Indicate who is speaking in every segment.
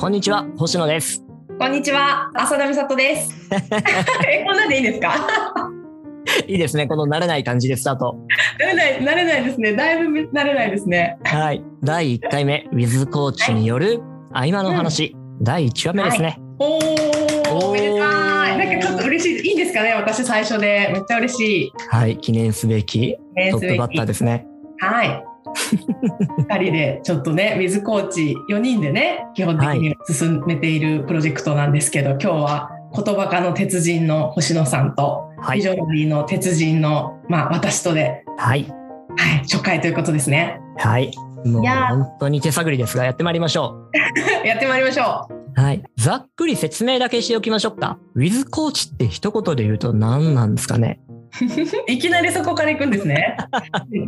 Speaker 1: こんにちは、星野です。
Speaker 2: こんにちは、浅田美里です。え、こんなんでいいんですか？
Speaker 1: いいですね、この慣れない感じでスタート。
Speaker 2: 慣れない、慣れないですね。だいぶ慣れないですね。
Speaker 1: はい。第1回目、ウィズコーチによる合間の話、第1話目ですね。
Speaker 2: お
Speaker 1: おー
Speaker 2: ー、おめでたい。なんかちょっと嬉しい。いいんですかね私最初で。めっちゃ嬉しい。
Speaker 1: はい。記念すべき
Speaker 2: ね
Speaker 1: トップバッターですね。
Speaker 2: はい。二人でちょっとね、水コーチ4人でね、基本的に進めているプロジェクトなんですけど、今日は言葉科の鉄人の星野さんと、
Speaker 1: はい。
Speaker 2: ビジョナリーの鉄人の、まあ、私とで、
Speaker 1: はい。
Speaker 2: はい、初回ということですね。
Speaker 1: はい。もう本当に手探りですが、やってまいりましょ
Speaker 2: やってまいりましょう。
Speaker 1: う。はい。ざっくり説明だけしておきましょうか。ウィズコーチって一言で言うと何なんですかね？
Speaker 2: いきなりそこから行くんですね。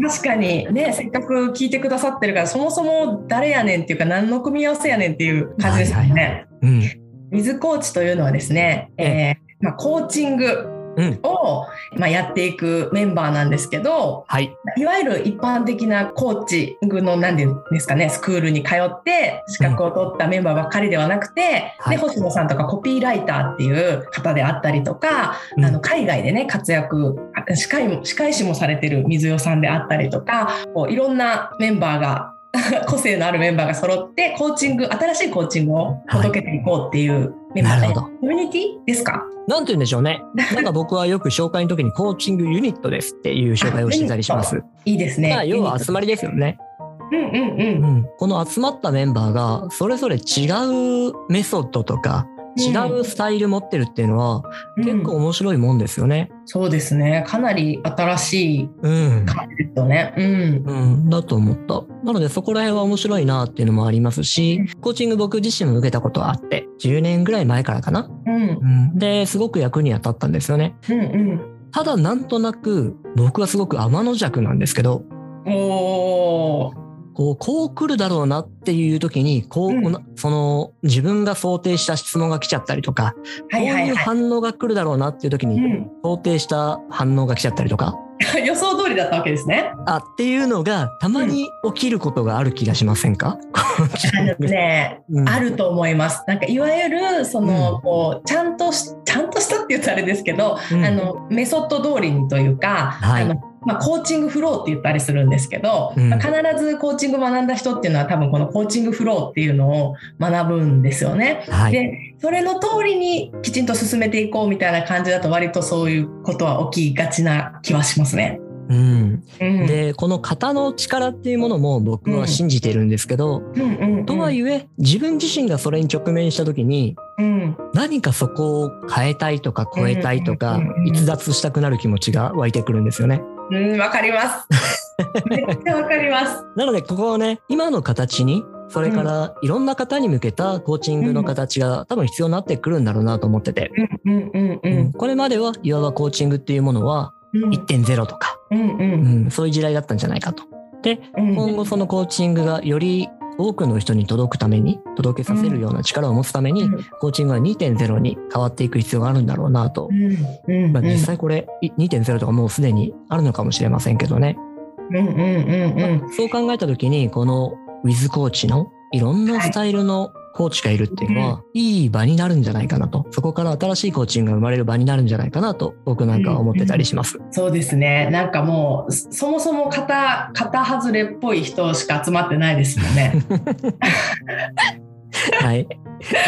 Speaker 2: 確かにね、せっかく聞いてくださってるから、そもそも誰やねんっていうか、何の組み合わせやねんっていう感じですよね。
Speaker 1: はいはうん。
Speaker 2: 水コーチというのはですね、えーまあ、コーチング
Speaker 1: うん。
Speaker 2: を、まあ、やっていくメンバーなんですけど、
Speaker 1: はい。
Speaker 2: いわゆる一般的なコーチングの何ですかね、スクールに通って資格を取ったメンバーばっかりではなくて、
Speaker 1: はい
Speaker 2: で星野さんとかコピーライターっていう方であったりとか、
Speaker 1: うん
Speaker 2: あの海外でね活躍司会も司会師もされてる水代さんであったりとかこういろんなメンバーが 個性のあるメンバーが揃ってコーチング新しいコーチングを届けていこうっていう
Speaker 1: なるほど
Speaker 2: コミュニティですか？
Speaker 1: なんて言うんでしょうね。なんか僕はよく紹介の時にコーチングユニットですっていう紹介をしてたりします。
Speaker 2: いいですね。
Speaker 1: まあ、要は集まりですよね。
Speaker 2: うんうんうん
Speaker 1: うん、この集まったメンバーがそれぞれ違うメソッドとか違うスタイル持ってるっていうのは
Speaker 2: うん
Speaker 1: 結構面白いもんですよね。
Speaker 2: そうですね。かなり新しい
Speaker 1: うん。
Speaker 2: 感じですよね。うん。
Speaker 1: うん、だと思った。なのでそこら辺は面白いなっていうのもありますし、コーチング僕自身も受けたことはあって、10年ぐらい前からかな。
Speaker 2: うん。
Speaker 1: うん、で、すごく役には立ったんですよね。
Speaker 2: うんうん。
Speaker 1: ただなんとなく僕はすごく天の弱なんですけど、
Speaker 2: おー。
Speaker 1: こう、こう来るだろうなっていう時に、こう、
Speaker 2: うん
Speaker 1: その自分が想定した質問が来ちゃったりとか、こういう
Speaker 2: はいはいは
Speaker 1: 反応が来るだろうなっていう時
Speaker 2: い。
Speaker 1: に、
Speaker 2: うん。
Speaker 1: 想定した反応が来ちゃったりとか、
Speaker 2: 予想通りだったわけですね。
Speaker 1: あっていうのがたまに起きることがある気がしませんか、
Speaker 2: あのね、
Speaker 1: うん。
Speaker 2: あると思います。なんかいわゆるその、
Speaker 1: うん。
Speaker 2: こうちゃんとしちゃんとしたって言うとあれですけど、
Speaker 1: うん。
Speaker 2: あのメソッド通りにというか、
Speaker 1: はい。
Speaker 2: あのまあ、コーチングフローって言ったりするんですけど、
Speaker 1: うん
Speaker 2: まあ必ずコーチング学んだ人っていうのは多分このコーチングフローっていうのを学ぶんですよね。
Speaker 1: はい。
Speaker 2: でそれの通りにきちんと進めていこうみたいな感じだと割とそういうことは起きがちな気はしますね。
Speaker 1: うん、
Speaker 2: うん、
Speaker 1: でこの型の力っていうものも僕は信じてるんですけど、
Speaker 2: うんうんうん、
Speaker 1: とはいえ自分自身がそれに直面した時に
Speaker 2: うん、
Speaker 1: 何かそこを変えたいとか超えたいとか逸脱したくなる気持ちが湧いてくるんですよね。
Speaker 2: うん、わかります。めっちゃわかります。
Speaker 1: なのでここをね今の形にそれからいろんな方に向けたコーチングの形が多分必要になってくるんだろうなと思ってて、
Speaker 2: うんうんうんう
Speaker 1: うん。
Speaker 2: ん
Speaker 1: これまではいわばコーチングっていうものは
Speaker 2: うん。
Speaker 1: 1.0とか、
Speaker 2: うんう
Speaker 1: うんん、そういう時代だったんじゃないかと。で
Speaker 2: うん。
Speaker 1: 今後そのコーチングがより多くの人に届くために届けさせるような力を持つために、コーチングは2.0に変わっていく必要があるんだろうなと。まあ、実際これい2.0とかもうすでにあるのかもしれませんけどね。そう考えた時にこのウィズコーチのいろんなスタイルのコーチがいるっていうのは、いい場になるんじゃないかなと。そこから新しいコーチングが生まれる場になるんじゃないかなと僕なんかは思ってたりします。
Speaker 2: そうですね。なんかもうそそもそも型型外れっぽい人しか集まってないですもんね。
Speaker 1: はい。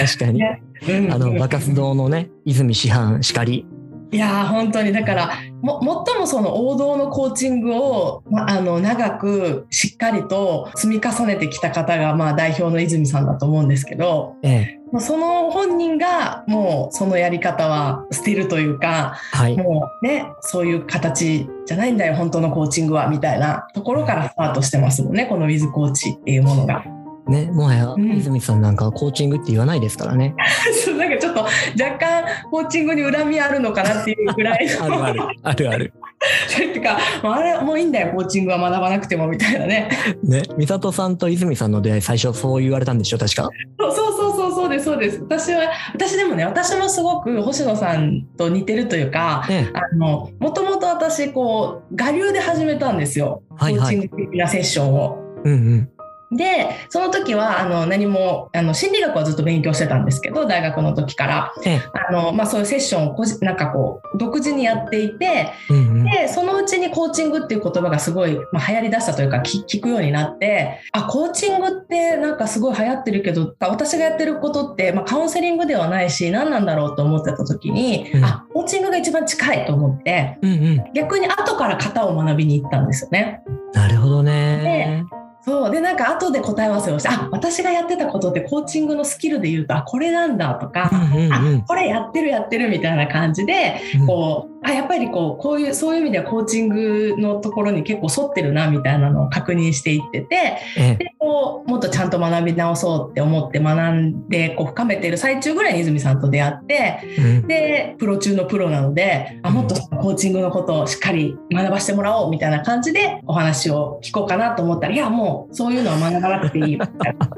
Speaker 1: 確かに。
Speaker 2: ねうん
Speaker 1: あの、バカス堂のね、泉師範しかり。
Speaker 2: いやー本当にだからも最もその王道のコーチングを、ま、あの長くしっかりと積み重ねてきた方が、まあ、代表の泉さんだと思うんですけど
Speaker 1: ええ。
Speaker 2: もうその本人がもうそのやり方は捨てるというか
Speaker 1: はい。
Speaker 2: もうねそういう形じゃないんだよ本当のコーチングはみたいなところからスタートしてますもんねこのウィズコーチっていうものが。
Speaker 1: ね、もはや
Speaker 2: うん
Speaker 1: 泉さんなんかはコーチングって言わないですからね。
Speaker 2: そうなんかちょっと若干コーチングに恨みあるのかなっていうぐらいの
Speaker 1: あるある。あるある。
Speaker 2: てかもうあれもういいんだよコーチングは学ばなくてもみたいなね
Speaker 1: ね、美里さんと泉さんの出会い最初そう言われたんでしょ確か。
Speaker 2: そうそうそうそうそうですそうです私は私でもね私もすごく星野さんと似てるというか
Speaker 1: ね、
Speaker 2: あのもともと私こう我流で始めたんですよ、
Speaker 1: はいはい
Speaker 2: コーチング的なセッションを。
Speaker 1: うんうん。
Speaker 2: でその時はあの何もあの心理学はずっと勉強してたんですけど大学の時から。
Speaker 1: ええ。
Speaker 2: あの、まあ、そういうセッションをこじなんかこう独自にやっていて
Speaker 1: うんうん。
Speaker 2: でそのうちにコーチングっていう言葉がすごい、まあ、流行りだしたというか聞聞くようになってあコーチングってなんかすごい流行ってるけど私がやってることって、まあ、カウンセリングではないし何なんだろうと思ってた時に、
Speaker 1: うん。
Speaker 2: あコーチングが一番近いと思って
Speaker 1: うんうん。
Speaker 2: 逆に後から型を学びに行ったんですよね。
Speaker 1: なるほどね。
Speaker 2: そう。でなんか後で答え合わせをしてあ私がやってたことってコーチングのスキルで言うとあこれなんだとか、
Speaker 1: うんうんうん。
Speaker 2: あこれやってるやってるみたいな感じで
Speaker 1: うん。
Speaker 2: こうあやっぱりこうこういうそういう意味ではコーチングのところに結構沿ってるなみたいなのを確認していってて
Speaker 1: ええ。
Speaker 2: でこうもっとちゃんと学び直そうって思って学んでこう深めてる最中ぐらいに泉さんと出会って
Speaker 1: うん。
Speaker 2: でプロ中のプロなのであもっとコーチングのことをしっかり学ばせてもらおうみたいな感じでお話を聞こうかなと思ったらいやもうそういうのは学ばなくていいみたいな。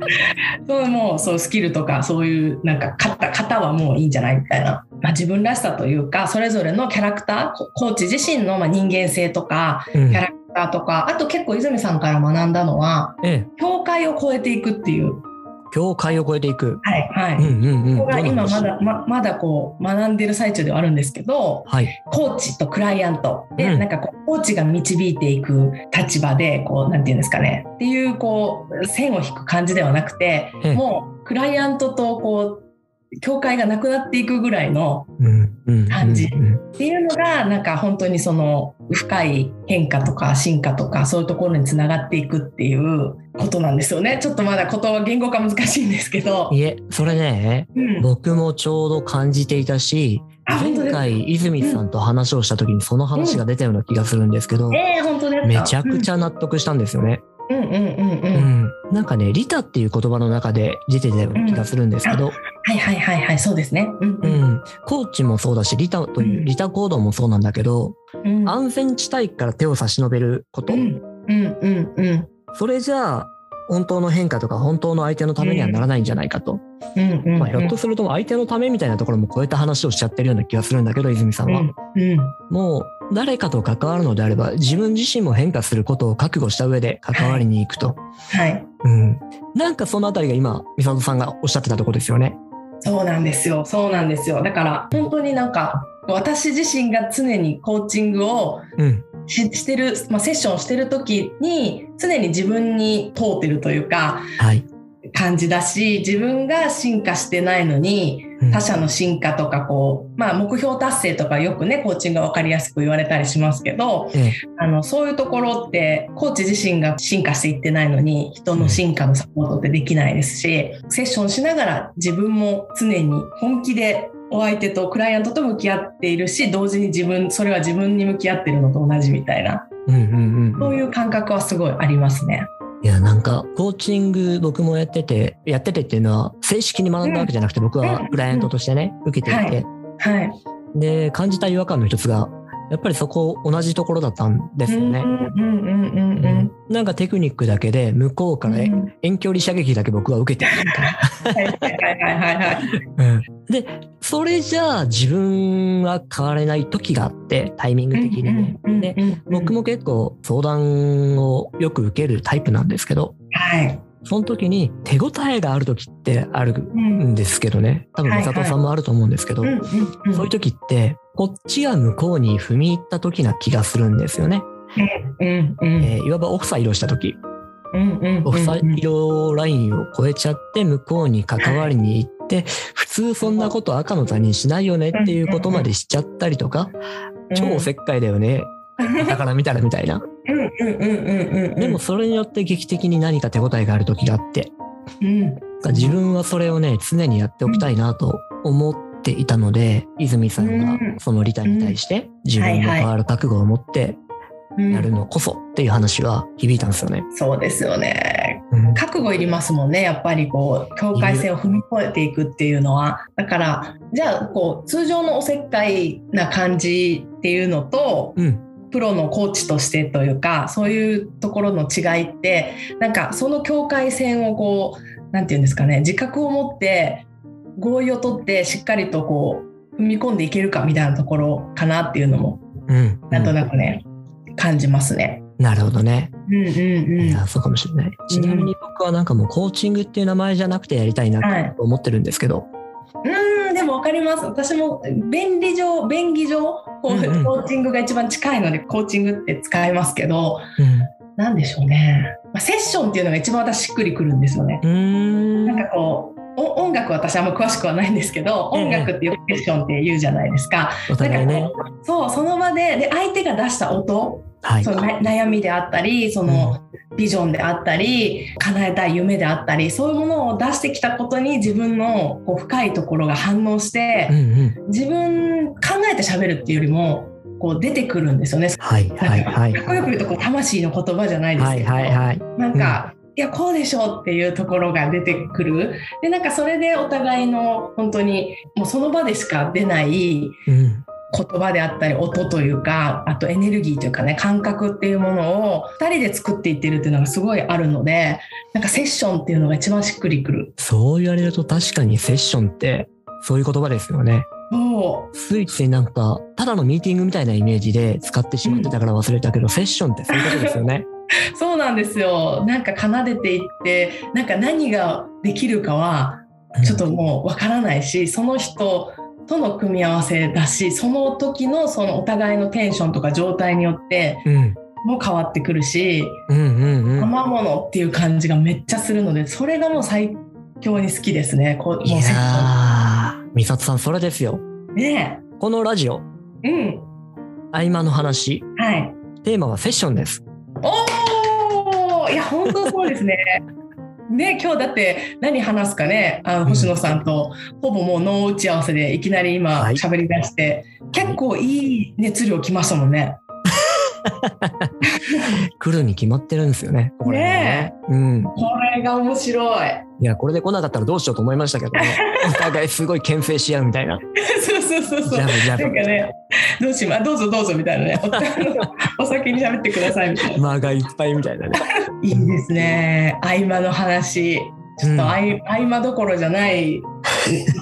Speaker 2: そうもうそうスキルとかそういうなんか型型はもういいんじゃないみたいな、まあ、自分らしさというかそれぞれのキャラクターココーチ自身のまあ人間性とか
Speaker 1: うん。
Speaker 2: キャラクターとかあと結構泉さんから学んだのは
Speaker 1: ええ。
Speaker 2: 境界を越えていくっていう
Speaker 1: 境界を越えていく。
Speaker 2: はいはい、
Speaker 1: うんうんうん。
Speaker 2: ここが今まだままだこう学んでる最中ではあるんですけど
Speaker 1: はい。
Speaker 2: コーチとクライアントで、
Speaker 1: うん。
Speaker 2: なんかこうコーチが導いていく立場でこうなんていうんですかね。っていうこう線を引く感じではなくて、
Speaker 1: ええ。
Speaker 2: もうクライアントとこう境界がなくなっていくぐらいの感じ
Speaker 1: うん
Speaker 2: っていうのがなんか本当にその深い変化とか進化とかそういうところにつながっていくっていうことなんですよね。ちょっとまだ言葉言語化難しいんですけど。
Speaker 1: いえ、それね、
Speaker 2: うん。
Speaker 1: 僕もちょうど感じていたし、前回泉さんと話をした時にその話が出たような気がするんですけど、
Speaker 2: えー、本当ですか？
Speaker 1: めちゃくちゃ納得したんですよね。
Speaker 2: うん。うんうんうん
Speaker 1: う
Speaker 2: うん。
Speaker 1: ん。なんかね、リタっていう言葉の中で出てたような気がするんですけど、
Speaker 2: はいはいはいはいそうですね。うん
Speaker 1: う
Speaker 2: うん
Speaker 1: ん。コーチもそうだし、リタというう、
Speaker 2: ん。
Speaker 1: リタ行動もそうなんだけど、
Speaker 2: うん。
Speaker 1: 安全地帯から手を差し伸べること。
Speaker 2: う、ん。うんうんうん
Speaker 1: それじゃあ、本当の変化とか本当の相手のためにはならないんじゃないかと。
Speaker 2: うんうん
Speaker 1: まあ、ひょっとすると相手のためみたいなところも超えた話をしちゃってるような気がするんだけど、泉さんは。
Speaker 2: うんうん
Speaker 1: もう誰かと関わるのであれば自分自身も変化することを覚悟した上で関わりに行くと。
Speaker 2: はい
Speaker 1: うん。なんかそのあたりが今、美里さんがおっしゃってたところですよね。
Speaker 2: そうなんですよそうなんですよだから本当になんか私自身が常にコーチングを
Speaker 1: うん。
Speaker 2: ししてる、まあ、セッションしてる時に常に自分に通ってるというか
Speaker 1: はい。
Speaker 2: 感じだし自分が進化してないのに
Speaker 1: うん
Speaker 2: 他者の進化とかこう、まあ、目標達成とかよくねコーチングが分かりやすく言われたりしますけど
Speaker 1: ええ
Speaker 2: あのそういうところってコーチ自身が進化していってないのに人の進化のサポートってできないですし、セッションしながら自分も常に本気でお相手とクライアントと向き合っているし同時に自分それは自分に向き合ってるのと同じみたいな。
Speaker 1: うんうんうんうん。
Speaker 2: そういう感覚はすごいありますね。
Speaker 1: いや、なんか、コーチング僕もやってて、やっててっていうのは、正式に学んだわけじゃなくて、僕はクライアントとしてね、受けていて、
Speaker 2: はい、
Speaker 1: で、感じた違和感の一つが、やっぱりそこ同じところだったんですよね。なんかテクニックだけで、向こうから
Speaker 2: うん
Speaker 1: 遠距離射撃だけ僕は受けてるみたいな。
Speaker 2: はいはいはいはいはい。
Speaker 1: うんで、それじゃあ自分は変われない時があって、タイミング的にね。で、僕も結構相談をよく受けるタイプなんですけど、
Speaker 2: はい。
Speaker 1: その時に手応えがある時ってある
Speaker 2: うん
Speaker 1: んですけどね。多分、
Speaker 2: はい
Speaker 1: 美里さんもあると思うんですけど、そういう時って、こっちが向こうに踏み入った時な気がするんですよね。
Speaker 2: うんうん
Speaker 1: えーいわばオフサイドした時、
Speaker 2: うんうん
Speaker 1: オフサイドラインを越えちゃって向こうに関わりに行って、普通そんなこと赤の他人しないよねっていうことまでしちゃったりとか、超おせっかいだよね。だから見たらみたいな。
Speaker 2: うんうんうんうんうん
Speaker 1: でもそれによって劇的に何か手応えがある時があって、
Speaker 2: うん
Speaker 1: 自分はそれをね、常にやっておきたいなと思っていたので、泉さんが
Speaker 2: うん
Speaker 1: そのリタに対して自分の変わる覚悟を持って
Speaker 2: うん
Speaker 1: やるのこそっていう話は響いたんですよね。
Speaker 2: そうですよね。
Speaker 1: うん
Speaker 2: 覚悟いりますもんねやっぱりこう境界線を踏み越えていくっていうのはだからじゃあこう通常のおせっかいな感じっていうのと
Speaker 1: うん。
Speaker 2: プロのコーチとしてというかそういうところの違いってなんかその境界線をこうなんていうんですかね自覚を持って合意を取ってしっかりとこう踏み込んでいけるかみたいなところかなっていうのも
Speaker 1: うん。
Speaker 2: なんとなくね、感じますね。
Speaker 1: なるほどね。
Speaker 2: うんうんうん。
Speaker 1: いや、そうかもしれない。ちなみに僕はなんかもうコーチングっていう名前じゃなくてやりたいな
Speaker 2: はい
Speaker 1: と思ってるんですけど。
Speaker 2: 分かります。私も便利上、便宜上、こう、
Speaker 1: うんうん
Speaker 2: コーチングが一番近いので、コーチングって使いますけど、
Speaker 1: うん。
Speaker 2: なんでしょうね。まあ、セッションっていうのが一番私しっくりくるんですよね。
Speaker 1: ん。
Speaker 2: なんかこう、お音楽私あんま詳しくはないんですけど、
Speaker 1: ええ
Speaker 2: 音楽ってよくセッションって言うじゃないですか。
Speaker 1: お互いね。
Speaker 2: かそう、その場で、で、相手が出した音、
Speaker 1: はい
Speaker 2: そ。のな悩みであったり、そのビジョンであったり、叶えたい夢であったり、そういうものを出してきたことに自分のこう深いところが反応して
Speaker 1: うん、うん。
Speaker 2: 自分考えて喋るっていうよりも、こう出てくるんですよね。
Speaker 1: はいはいはい。
Speaker 2: かっこよく言うとこう魂の言葉じゃないです
Speaker 1: はい
Speaker 2: けど、
Speaker 1: はいはい。
Speaker 2: なんか、いやこうでしょうっていうところが出てくるでなんかそれでお互いの本当にもうその場でしか出ない
Speaker 1: うん。
Speaker 2: 言葉であったり音というかあとエネルギーというかね感覚っていうものを2人で作っていってるっていうのがすごいあるのでなんかセッションっていうのが一番しっくりくる。
Speaker 1: そう言われると確かにセッションってそういう言葉ですよね。
Speaker 2: そう
Speaker 1: ついついなんか、ただのミーティングみたいなイメージで使ってしまってたから忘れたけど、セッションってそういうことですよね。
Speaker 2: そうなんですよなんか奏でていってなんか何ができるかはちょっともうわからないしその人との組み合わせだしその時のそのお互いのテンションとか状態によって
Speaker 1: うん。
Speaker 2: も変わってくるし
Speaker 1: うんうんうん。
Speaker 2: 生ものっていう感じがめっちゃするのでそれがもう最強に好きですね。こう
Speaker 1: いや
Speaker 2: セット
Speaker 1: ー、美里さん、それですよ。
Speaker 2: ね
Speaker 1: このラジオ、
Speaker 2: えうん
Speaker 1: 合間の話、
Speaker 2: はい。
Speaker 1: テーマはセッションです。
Speaker 2: おおいや本当そうですね。ね今日だって何話すかね？あの星野さんとほぼもう脳打ち合わせでいきなり今
Speaker 1: はい
Speaker 2: 喋り出して、結構いい熱量きましたもんね。
Speaker 1: 来るに決まってるんですよね。これね。うん。
Speaker 2: これが面白い。
Speaker 1: いや、これで来なかったらどうしようと思いましたけどね。お互いすごい牽制し合うみたいな。
Speaker 2: そうそうそうそう。
Speaker 1: ジャブジャブ。
Speaker 2: なんかね、どうしまどうぞどうぞみたいなね、お お先に喋ってくださいみたいな。
Speaker 1: 間がいっぱいみたいなね。
Speaker 2: いいですね。合間の話。ちょっと合,、合間どころじゃない、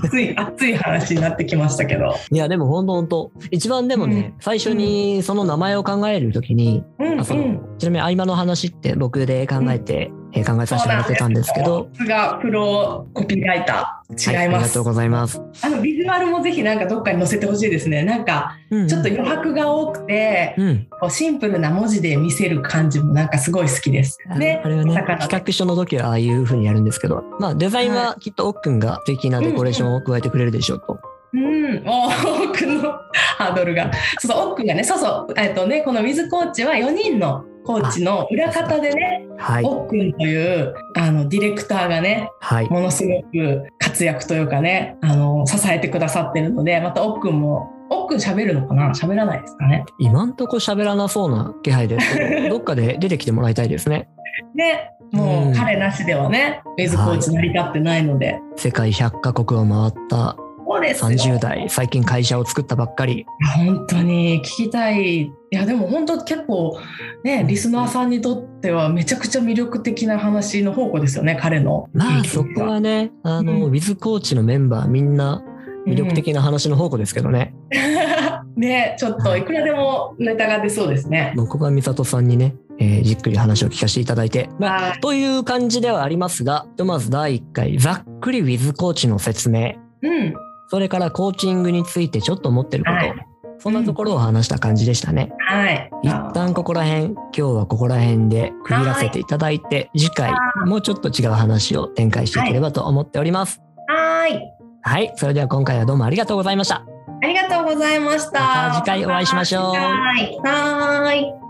Speaker 2: 熱い、熱い話になってきましたけど。
Speaker 1: いや、でも本当本当一番でもね、最初にその名前を考えるときに、
Speaker 2: うん、
Speaker 1: あその
Speaker 2: うん。
Speaker 1: ちなみに合間の話って僕で考えて、えー考えさせてもらってたんですけど、
Speaker 2: さすがプロコピーライター。違い
Speaker 1: はい、あり
Speaker 2: ます。
Speaker 1: がとうございます。
Speaker 2: あのビジュアルもぜひなんかどっかに載せてほしいですね。なんか
Speaker 1: うん
Speaker 2: ちょっと余白が多くて、
Speaker 1: うん。
Speaker 2: こうシンプルな文字で見せる感じもなんかすごい好きです。
Speaker 1: あ
Speaker 2: ね。
Speaker 1: あれはね、企画書の時はああいう風にやるんですけど、まあデザインはきっと奥くんが素敵なデコレーションを加えてくれるでしょうと。
Speaker 2: うん、おー奥の ハードルが。そうそう、奥がね、そうそう、えっとね、このウィズコーチは4人のコーチの裏方でね、
Speaker 1: はい。
Speaker 2: 奥くんというあのディレクターがね、
Speaker 1: はい。
Speaker 2: ものすごく活躍というかね、あの支えてくださってるので、また奥くんも、奥くん喋るのかな？喋らないですかね？
Speaker 1: 今んとこ喋らなそうな気配ですけど、どっかで出てきてもらいたいですね。
Speaker 2: ね、も
Speaker 1: うん
Speaker 2: う彼なしではね、ウィズコーチ成り立ってないので。
Speaker 1: 世界100カ国を回った
Speaker 2: そうですよ
Speaker 1: 30代、最近会社を作ったばっかり。
Speaker 2: 本当に聞きたい。いやでも本当結構ねリスナーさんにとってはめちゃくちゃ魅力的な話の宝庫ですよね彼の。
Speaker 1: まあそこはね、あの、
Speaker 2: うん
Speaker 1: ウィズコーチのメンバーみんな魅力的な話の宝庫ですけどね。
Speaker 2: ねちょっといくらでもネタが出そうですね。
Speaker 1: 僕が美里さんにね、えーじっくり話を聞かせていただいて、まあ、
Speaker 2: はい
Speaker 1: という感じではありますが、ひとまず第1回、ざっくりウィズコーチの説明、
Speaker 2: うん
Speaker 1: それからコーチングについてちょっと思ってること、
Speaker 2: はい
Speaker 1: そんなところを話した感じでしたね。
Speaker 2: はい。
Speaker 1: 一旦ここら辺、今日はここら辺で区切らせていただいて、次回
Speaker 2: は
Speaker 1: もうちょっと違う話を展開していければと思っております。
Speaker 2: はーい。
Speaker 1: はい、それでは今回はどうもありがとうございました。
Speaker 2: ありがとうございました。
Speaker 1: また次回お会いしましょう
Speaker 2: はい。はーい。